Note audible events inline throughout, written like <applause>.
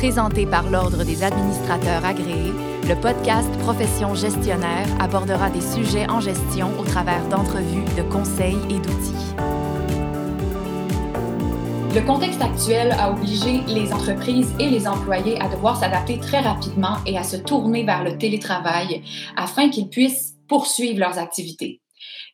Présenté par l'Ordre des administrateurs agréés, le podcast Profession gestionnaire abordera des sujets en gestion au travers d'entrevues, de conseils et d'outils. Le contexte actuel a obligé les entreprises et les employés à devoir s'adapter très rapidement et à se tourner vers le télétravail afin qu'ils puissent poursuivre leurs activités.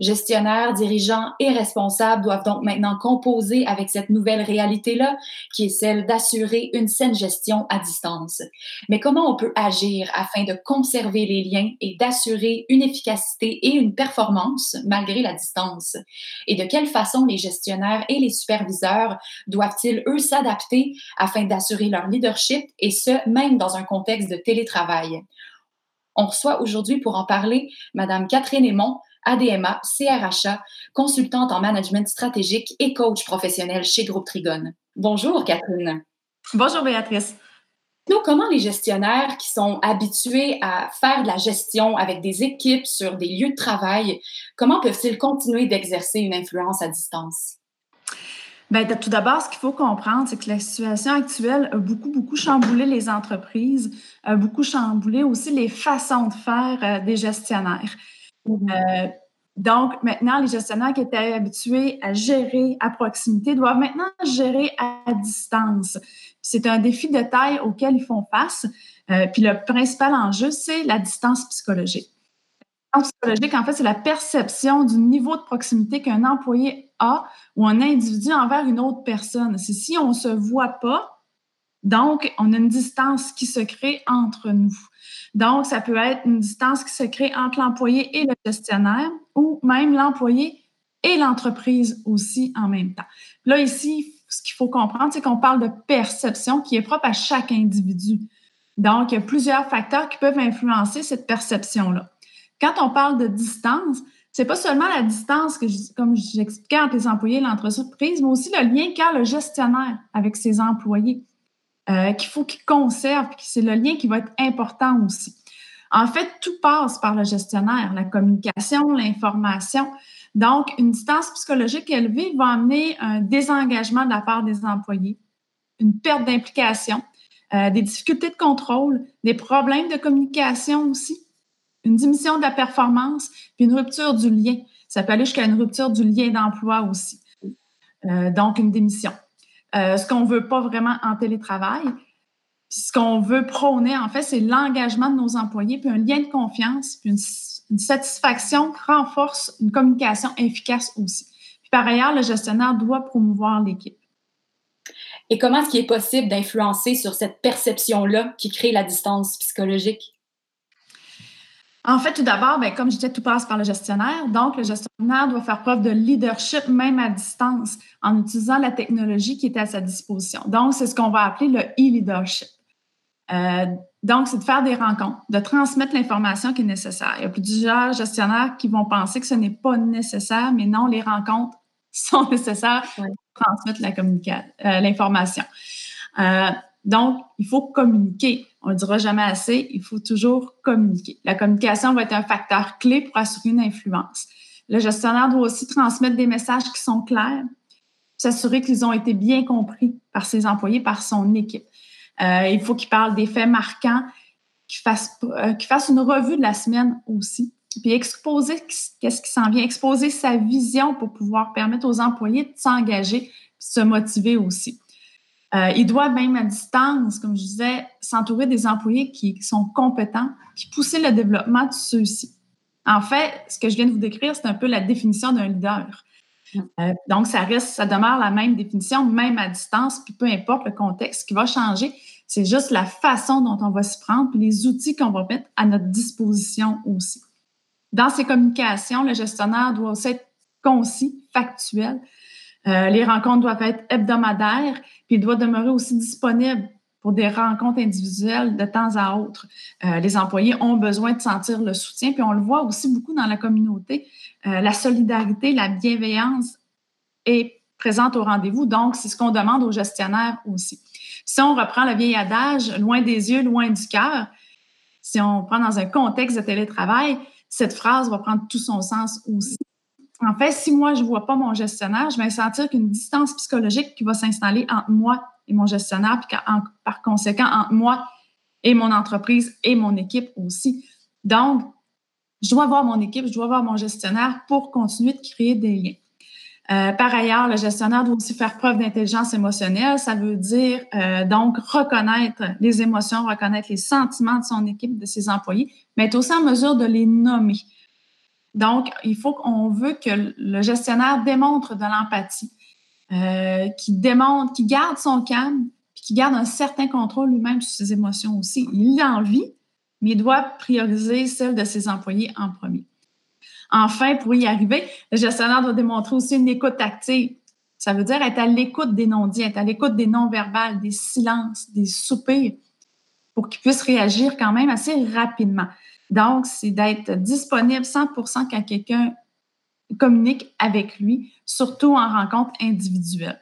Gestionnaires, dirigeants et responsables doivent donc maintenant composer avec cette nouvelle réalité-là, qui est celle d'assurer une saine gestion à distance. Mais comment on peut agir afin de conserver les liens et d'assurer une efficacité et une performance malgré la distance? Et de quelle façon les gestionnaires et les superviseurs doivent-ils, eux, s'adapter afin d'assurer leur leadership et ce, même dans un contexte de télétravail? On reçoit aujourd'hui pour en parler Madame Catherine Aymon, ADMA, CRHA, consultante en management stratégique et coach professionnel chez Groupe Trigone. Bonjour Catherine. Bonjour Béatrice. Nous, comment les gestionnaires qui sont habitués à faire de la gestion avec des équipes sur des lieux de travail, comment peuvent-ils continuer d'exercer une influence à distance? Bien, tout d'abord, ce qu'il faut comprendre, c'est que la situation actuelle a beaucoup, beaucoup chamboulé les entreprises, a beaucoup chamboulé aussi les façons de faire euh, des gestionnaires. Euh, donc, maintenant, les gestionnaires qui étaient habitués à gérer à proximité doivent maintenant gérer à distance. C'est un défi de taille auquel ils font face. Euh, puis le principal enjeu, c'est la distance psychologique. La distance psychologique, en fait, c'est la perception du niveau de proximité qu'un employé a ou un individu envers une autre personne. C'est si on ne se voit pas, donc on a une distance qui se crée entre nous. Donc, ça peut être une distance qui se crée entre l'employé et le gestionnaire ou même l'employé et l'entreprise aussi en même temps. Là, ici, ce qu'il faut comprendre, c'est qu'on parle de perception qui est propre à chaque individu. Donc, il y a plusieurs facteurs qui peuvent influencer cette perception-là. Quand on parle de distance, c'est pas seulement la distance que, comme j'expliquais entre les employés et l'entreprise, mais aussi le lien qu'a le gestionnaire avec ses employés. Euh, qu'il faut qu'il conserve, puis c'est le lien qui va être important aussi. En fait, tout passe par le gestionnaire, la communication, l'information. Donc, une distance psychologique élevée va amener un désengagement de la part des employés, une perte d'implication, euh, des difficultés de contrôle, des problèmes de communication aussi, une diminution de la performance, puis une rupture du lien. Ça peut aller jusqu'à une rupture du lien d'emploi aussi. Euh, donc, une démission. Euh, ce qu'on ne veut pas vraiment en télétravail. ce qu'on veut prôner, en fait, c'est l'engagement de nos employés, puis un lien de confiance, puis une, satisfaction renforce une communication efficace aussi. Puis par ailleurs, le gestionnaire doit promouvoir l'équipe. Et comment est-ce qu'il est possible d'influencer sur cette perception-là qui crée la distance psychologique? En fait, tout d'abord, ben, comme je disais, tout passe par le gestionnaire. Donc, le gestionnaire doit faire preuve de leadership, même à distance, en utilisant la technologie qui est à sa disposition. Donc, c'est ce qu'on va appeler le e-leadership. Euh, donc, c'est de faire des rencontres, de transmettre l'information qui est nécessaire. Il y a plusieurs gestionnaires qui vont penser que ce n'est pas nécessaire, mais non, les rencontres <laughs> sont nécessaires pour transmettre euh, l'information. Euh, donc, il faut communiquer. On ne dira jamais assez, il faut toujours communiquer. La communication va être un facteur clé pour assurer une influence. Le gestionnaire doit aussi transmettre des messages qui sont clairs, s'assurer qu'ils ont été bien compris par ses employés, par son équipe. Euh, il faut qu'il parle des faits marquants, qu'il fasse, euh, fasse une revue de la semaine aussi, puis exposer qu'est-ce qui s'en vient, exposer sa vision pour pouvoir permettre aux employés de s'engager, se motiver aussi. Euh, il doit même à distance, comme je disais, s'entourer des employés qui sont compétents, puis pousser le développement de ceux-ci. En fait, ce que je viens de vous décrire, c'est un peu la définition d'un leader. Euh, donc, ça reste, ça demeure la même définition, même à distance, puis peu importe le contexte. Ce qui va changer, c'est juste la façon dont on va s'y prendre, puis les outils qu'on va mettre à notre disposition aussi. Dans ces communications, le gestionnaire doit aussi être concis, factuel, euh, les rencontres doivent être hebdomadaires, puis il doit demeurer aussi disponible pour des rencontres individuelles de temps à autre. Euh, les employés ont besoin de sentir le soutien, puis on le voit aussi beaucoup dans la communauté. Euh, la solidarité, la bienveillance est présente au rendez-vous, donc c'est ce qu'on demande aux gestionnaires aussi. Si on reprend le vieil adage, loin des yeux, loin du cœur, si on prend dans un contexte de télétravail, cette phrase va prendre tout son sens aussi. En fait, si moi, je ne vois pas mon gestionnaire, je vais sentir qu'une distance psychologique qui va s'installer entre moi et mon gestionnaire, puis par conséquent, entre moi et mon entreprise et mon équipe aussi. Donc, je dois avoir mon équipe, je dois avoir mon gestionnaire pour continuer de créer des liens. Euh, par ailleurs, le gestionnaire doit aussi faire preuve d'intelligence émotionnelle. Ça veut dire euh, donc reconnaître les émotions, reconnaître les sentiments de son équipe, de ses employés, mais être aussi en mesure de les nommer. Donc, il faut qu'on veut que le gestionnaire démontre de l'empathie, euh, qui démontre, qui garde son calme, puis qui garde un certain contrôle lui-même sur ses émotions aussi. Il a envie, mais il doit prioriser celle de ses employés en premier. Enfin, pour y arriver, le gestionnaire doit démontrer aussi une écoute active. Ça veut dire être à l'écoute des non-dits, être à l'écoute des non-verbales, des silences, des soupirs, pour qu'il puisse réagir quand même assez rapidement. Donc, c'est d'être disponible 100 quand quelqu'un communique avec lui, surtout en rencontre individuelle.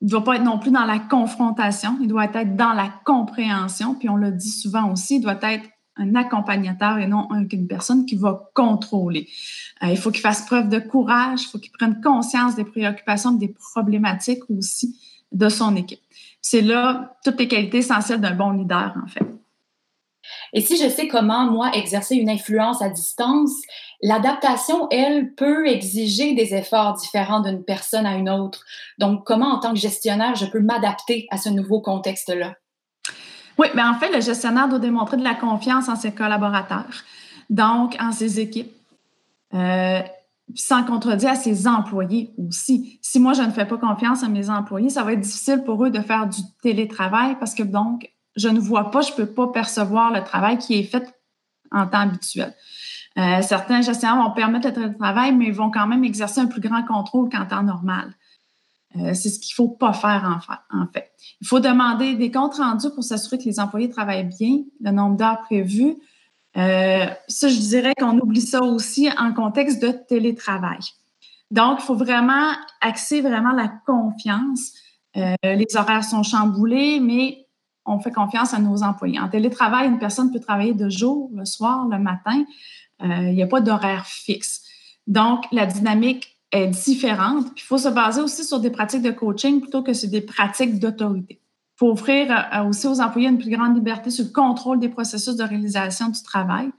Il ne doit pas être non plus dans la confrontation, il doit être dans la compréhension, puis on le dit souvent aussi, il doit être un accompagnateur et non une personne qui va contrôler. Euh, il faut qu'il fasse preuve de courage, il faut qu'il prenne conscience des préoccupations, des problématiques aussi de son équipe. C'est là toutes les qualités essentielles d'un bon leader, en fait. Et si je sais comment, moi, exercer une influence à distance, l'adaptation, elle, peut exiger des efforts différents d'une personne à une autre. Donc, comment, en tant que gestionnaire, je peux m'adapter à ce nouveau contexte-là? Oui, mais en fait, le gestionnaire doit démontrer de la confiance en ses collaborateurs, donc en ses équipes, euh, sans contredire à ses employés aussi. Si moi, je ne fais pas confiance à mes employés, ça va être difficile pour eux de faire du télétravail parce que donc, je ne vois pas, je ne peux pas percevoir le travail qui est fait en temps habituel. Euh, certains gestionnaires vont permettre le télétravail, mais ils vont quand même exercer un plus grand contrôle qu'en temps normal. Euh, c'est ce qu'il ne faut pas faire en, fait. Il faut demander des comptes rendus pour s'assurer que les employés travaillent bien, le nombre d'heures prévues. Euh, ça, je dirais qu'on oublie ça aussi en contexte de télétravail. Donc, il faut vraiment axer vraiment la confiance. Les horaires sont chamboulés, mais on fait confiance à nos employés. En télétravail, une personne peut travailler de jour, le soir, le matin. il n'y a pas d'horaire fixe. Donc, la dynamique est différente. il faut se baser aussi sur des pratiques de coaching plutôt que sur des pratiques d'autorité. Il faut offrir euh, aussi aux employés une plus grande liberté sur le contrôle des processus de réalisation du travail.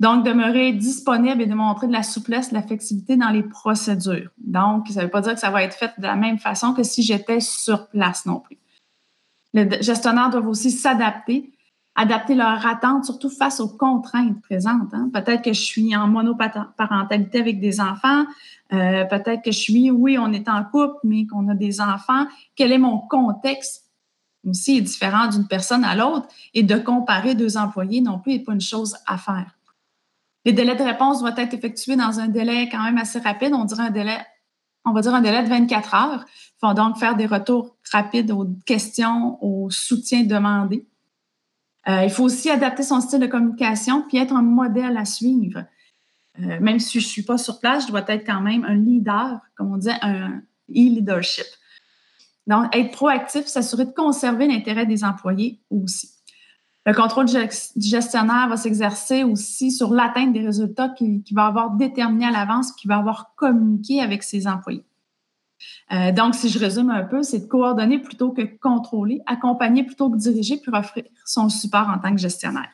Donc, demeurer disponible et démontrer de la souplesse, de la flexibilité dans les procédures. Donc, ça ne veut pas dire que ça va être fait de la même façon que si j'étais sur place non plus. Les gestionnaires doivent aussi s'adapter adapter leur attente, surtout face aux contraintes présentes. Hein. Peut-être que je suis en monoparentalité avec des enfants, euh, peut-être que je suis, oui, on est en couple, mais qu'on a des enfants. Quel est mon contexte aussi est différent d'une personne à l'autre et de comparer deux employés non plus n'est pas une chose à faire. Les délais de réponse doivent être effectués dans un délai quand même assez rapide. On dirait un délai, on va dire un délai de 24 heures. Donc faire des retours rapides aux questions, aux soutiens demandés. Euh, il faut aussi adapter son style de communication puis être un modèle à suivre. Euh, même si je ne suis pas sur place, je dois être quand même un leader, comme on dit, un e-leadership. Donc, être proactif, s'assurer de conserver l'intérêt des employés aussi. Le contrôle du gestionnaire va s'exercer aussi sur l'atteinte des résultats qu'il va avoir déterminés à l'avance, qu'il va avoir communiqué avec ses employés. Euh, donc, si je résume un peu, c'est de coordonner plutôt que contrôler, accompagner plutôt que diriger, puis offrir son support en tant que gestionnaire.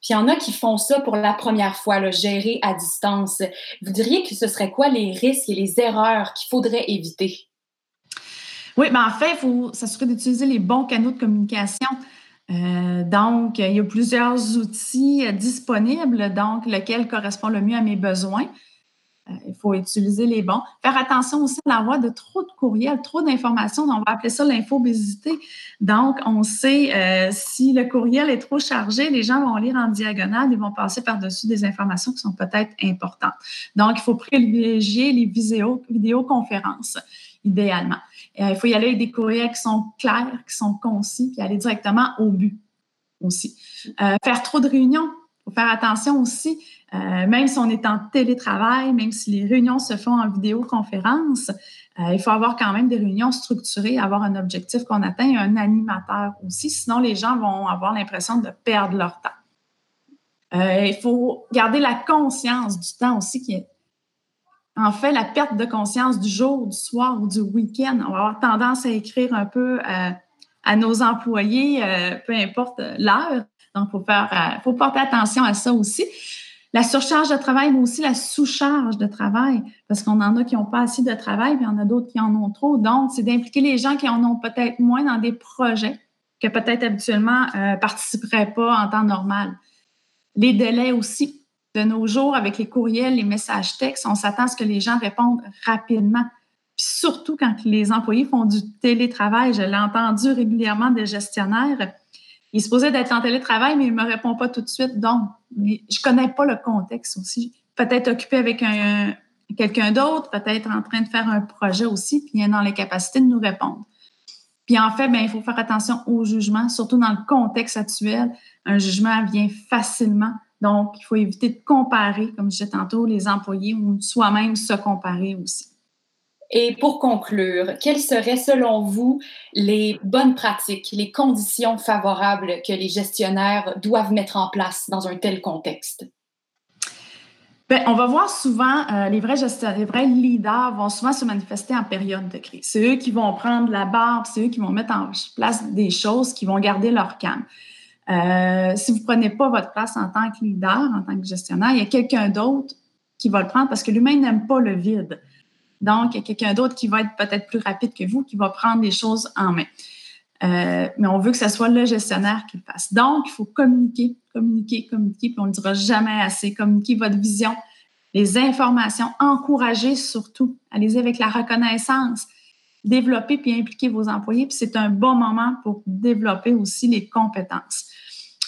Puis il y en a qui font ça pour la première fois, le gérer à distance. Vous diriez que ce serait quoi les risques et les erreurs qu'il faudrait éviter? Oui, mais en fait, il faut s'assurer d'utiliser les bons canaux de communication. Euh, donc, il y a plusieurs outils disponibles, donc lequel correspond le mieux à mes besoins. Euh, il faut utiliser les bons. Faire attention aussi à l'envoi de trop de courriels, trop d'informations. On va appeler ça l'infobésité. Donc, on sait euh, si le courriel est trop chargé, les gens vont lire en diagonale, ils vont passer par-dessus des informations qui sont peut-être importantes. Donc, il faut privilégier les vidéoconférences, idéalement. Euh, il faut y aller avec des courriels qui sont clairs, qui sont concis, puis aller directement au but aussi. faire trop de réunions, il faut faire attention aussi euh, même si on est en télétravail, même si les réunions se font en vidéoconférence, euh, il faut avoir quand même des réunions structurées, avoir un objectif qu'on atteint et un animateur aussi. Sinon, les gens vont avoir l'impression de perdre leur temps. Euh, il faut garder la conscience du temps aussi qui est en fait la perte de conscience du jour, du soir ou du week-end. On va avoir tendance à écrire un peu à nos employés, peu importe l'heure. Donc, il faut, faut porter attention à ça aussi. La surcharge de travail, mais aussi la sous-charge de travail, parce qu'on en a qui n'ont pas assez de travail, puis il y en a d'autres qui en ont trop. Donc, c'est d'impliquer les gens qui en ont peut-être moins dans des projets que peut-être habituellement ne euh, participeraient pas en temps normal. Les délais aussi. De nos jours, avec les courriels, les messages textes, on s'attend à ce que les gens répondent rapidement. Puis surtout quand les employés font du télétravail, je l'ai entendu régulièrement des gestionnaires. Il se posait d'être en télétravail, mais il ne me répond pas tout de suite. Donc, je ne connais pas le contexte aussi. Peut-être occupé avec un, quelqu'un d'autre, peut-être en train de faire un projet aussi, puis il est dans les capacités de nous répondre. Puis en fait, ben, il faut faire attention au jugement, surtout dans le contexte actuel. Un jugement vient facilement. Donc, il faut éviter de comparer, comme je disais tantôt, les employés ou soi-même se comparer aussi. Et pour conclure, quelles seraient selon vous les bonnes pratiques, les conditions favorables que les gestionnaires doivent mettre en place dans un tel contexte? Bien, on va voir souvent, euh, les vrais gestionnaires, les vrais leaders vont souvent se manifester en période de crise. C'est eux qui vont prendre la barre, c'est eux qui vont mettre en place des choses, qui vont garder leur calme. Euh, si vous ne prenez pas votre place en tant que leader, en tant que gestionnaire, il y a quelqu'un d'autre qui va le prendre parce que l'humain n'aime pas le vide. Donc, il y a quelqu'un d'autre qui va être peut-être plus rapide que vous, qui va prendre les choses en main. Euh, mais on veut que ce soit le gestionnaire qui le fasse. Donc, il faut communiquer, communiquer, communiquer, puis on ne le dira jamais assez. Communiquer votre vision, les informations, encourager surtout. Allez-y avec la reconnaissance. Développer puis impliquer vos employés. Puis c'est un bon moment pour développer aussi les compétences.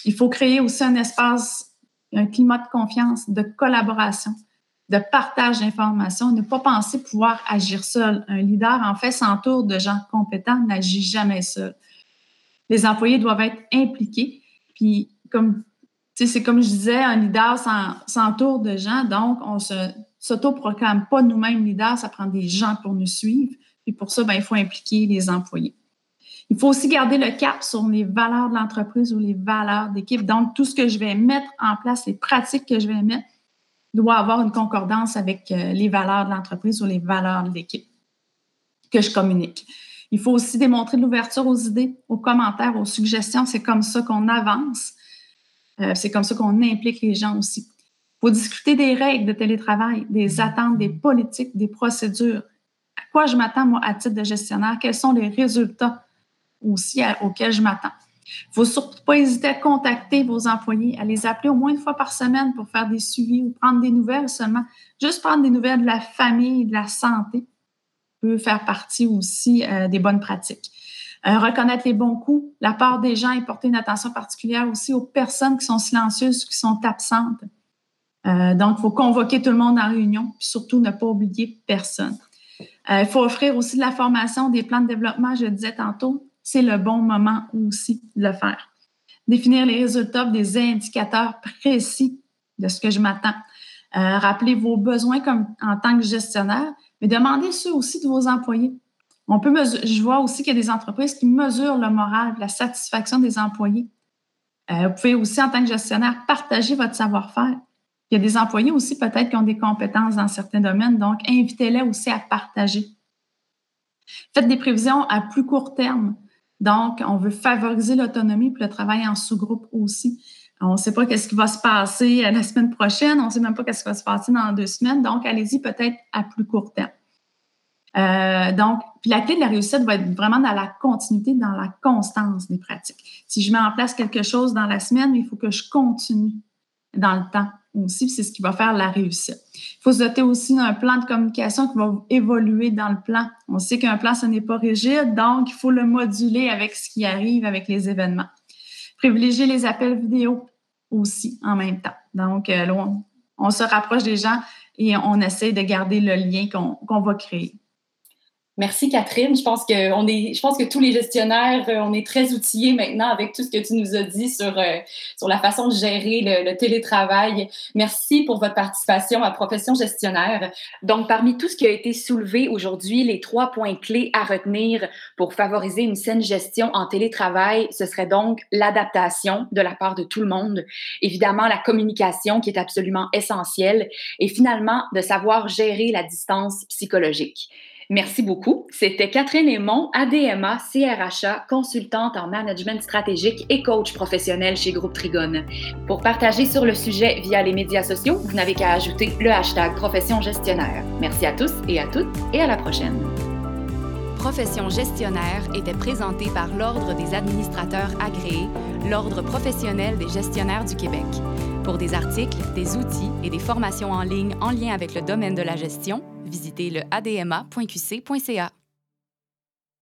Il faut créer aussi un espace, un climat de confiance, de collaboration, de partage d'informations. Ne pas penser pouvoir agir seul. Un leader, en fait, s'entoure de gens compétents, n'agit jamais seul. Les employés doivent être impliqués. Puis, comme c'est comme je disais, un leader s'entoure de gens, donc on ne s'auto-proclame pas nous-mêmes leaders, ça prend des gens pour nous suivre. Puis pour ça, ben, il faut impliquer les employés. Il faut aussi garder le cap sur les valeurs de l'entreprise ou les valeurs d'équipe. Donc, tout ce que je vais mettre en place, les pratiques que je vais mettre, doit avoir une concordance avec euh, les valeurs de l'entreprise ou les valeurs de l'équipe que je communique. Il faut aussi démontrer de l'ouverture aux idées, aux commentaires, aux suggestions. C'est comme ça qu'on avance. Euh, c'est comme ça qu'on implique les gens aussi. Il faut discuter des règles de télétravail, des attentes, des politiques, des procédures. À quoi je m'attends, moi, à titre de gestionnaire? Quels sont les résultats aussi auxquels je m'attends? Il ne faut surtout pas hésiter à contacter vos employés, à les appeler au moins une fois par semaine pour faire des suivis ou prendre des nouvelles seulement. Juste prendre des nouvelles de la famille de la santé peut faire partie aussi euh, des bonnes pratiques. Euh, reconnaître les bons coups, la part des gens et porter une attention particulière aussi aux personnes qui sont silencieuses, qui sont absentes. Euh, donc, il faut convoquer tout le monde en réunion, puis surtout ne pas oublier personne. Il faut offrir aussi de la formation, des plans de développement, je le disais tantôt, c'est le bon moment aussi de le faire. Définir les résultats des indicateurs précis de ce que je m'attends. rappeler vos besoins comme en tant que gestionnaire, mais demandez ceux aussi de vos employés. On peut je vois aussi qu'il y a des entreprises qui mesurent le moral, la satisfaction des employés. Euh, vous pouvez aussi, en tant que gestionnaire, partager votre savoir-faire. Il y a des employés aussi peut-être qui ont des compétences dans certains domaines, donc invitez-les aussi à partager. Faites des prévisions à plus court terme. Donc, on veut favoriser l'autonomie et le travail en sous-groupe aussi. On ne sait pas qu'est-ce qui va se passer la semaine prochaine, on ne sait même pas qu'est-ce qui va se passer dans deux semaines, donc allez-y peut-être à plus court terme. Euh, donc, puis la clé de la réussite va être vraiment dans la continuité, dans la constance des pratiques. Si je mets en place quelque chose dans la semaine, il faut que je continue dans le temps aussi, c'est ce qui va faire la réussite. Il faut se doter aussi d'un plan de communication qui va évoluer dans le plan. On sait qu'un plan, ce n'est pas rigide, donc il faut le moduler avec ce qui arrive, avec les événements. Privilégier les appels vidéo aussi en même temps. Donc, euh, on, se rapproche des gens et on essaie de garder le lien qu'on va créer. Merci Catherine. Je pense que on est, je pense que tous les gestionnaires, euh, on est très outillés maintenant avec tout ce que tu nous as dit sur euh, sur la façon de gérer le, télétravail. Merci pour votre participation à Profession gestionnaire. Donc, parmi tout ce qui a été soulevé aujourd'hui, les trois points clés à retenir pour favoriser une saine gestion en télétravail, ce serait donc l'adaptation de la part de tout le monde, évidemment la communication qui est absolument essentielle, et finalement de savoir gérer la distance psychologique. Merci beaucoup. C'était Catherine Aymon, ADMA, CRHA, consultante en management stratégique et coach professionnel chez Groupe Trigone. Pour partager sur le sujet via les médias sociaux, vous n'avez qu'à ajouter le hashtag Profession Gestionnaire. Merci à tous et à toutes et à la prochaine. Profession gestionnaire était présenté par l'Ordre des administrateurs agréés, l'Ordre professionnel des gestionnaires du Québec. Pour des articles, des outils et des formations en ligne en lien avec le domaine de la gestion, visitez le adma.qc.ca.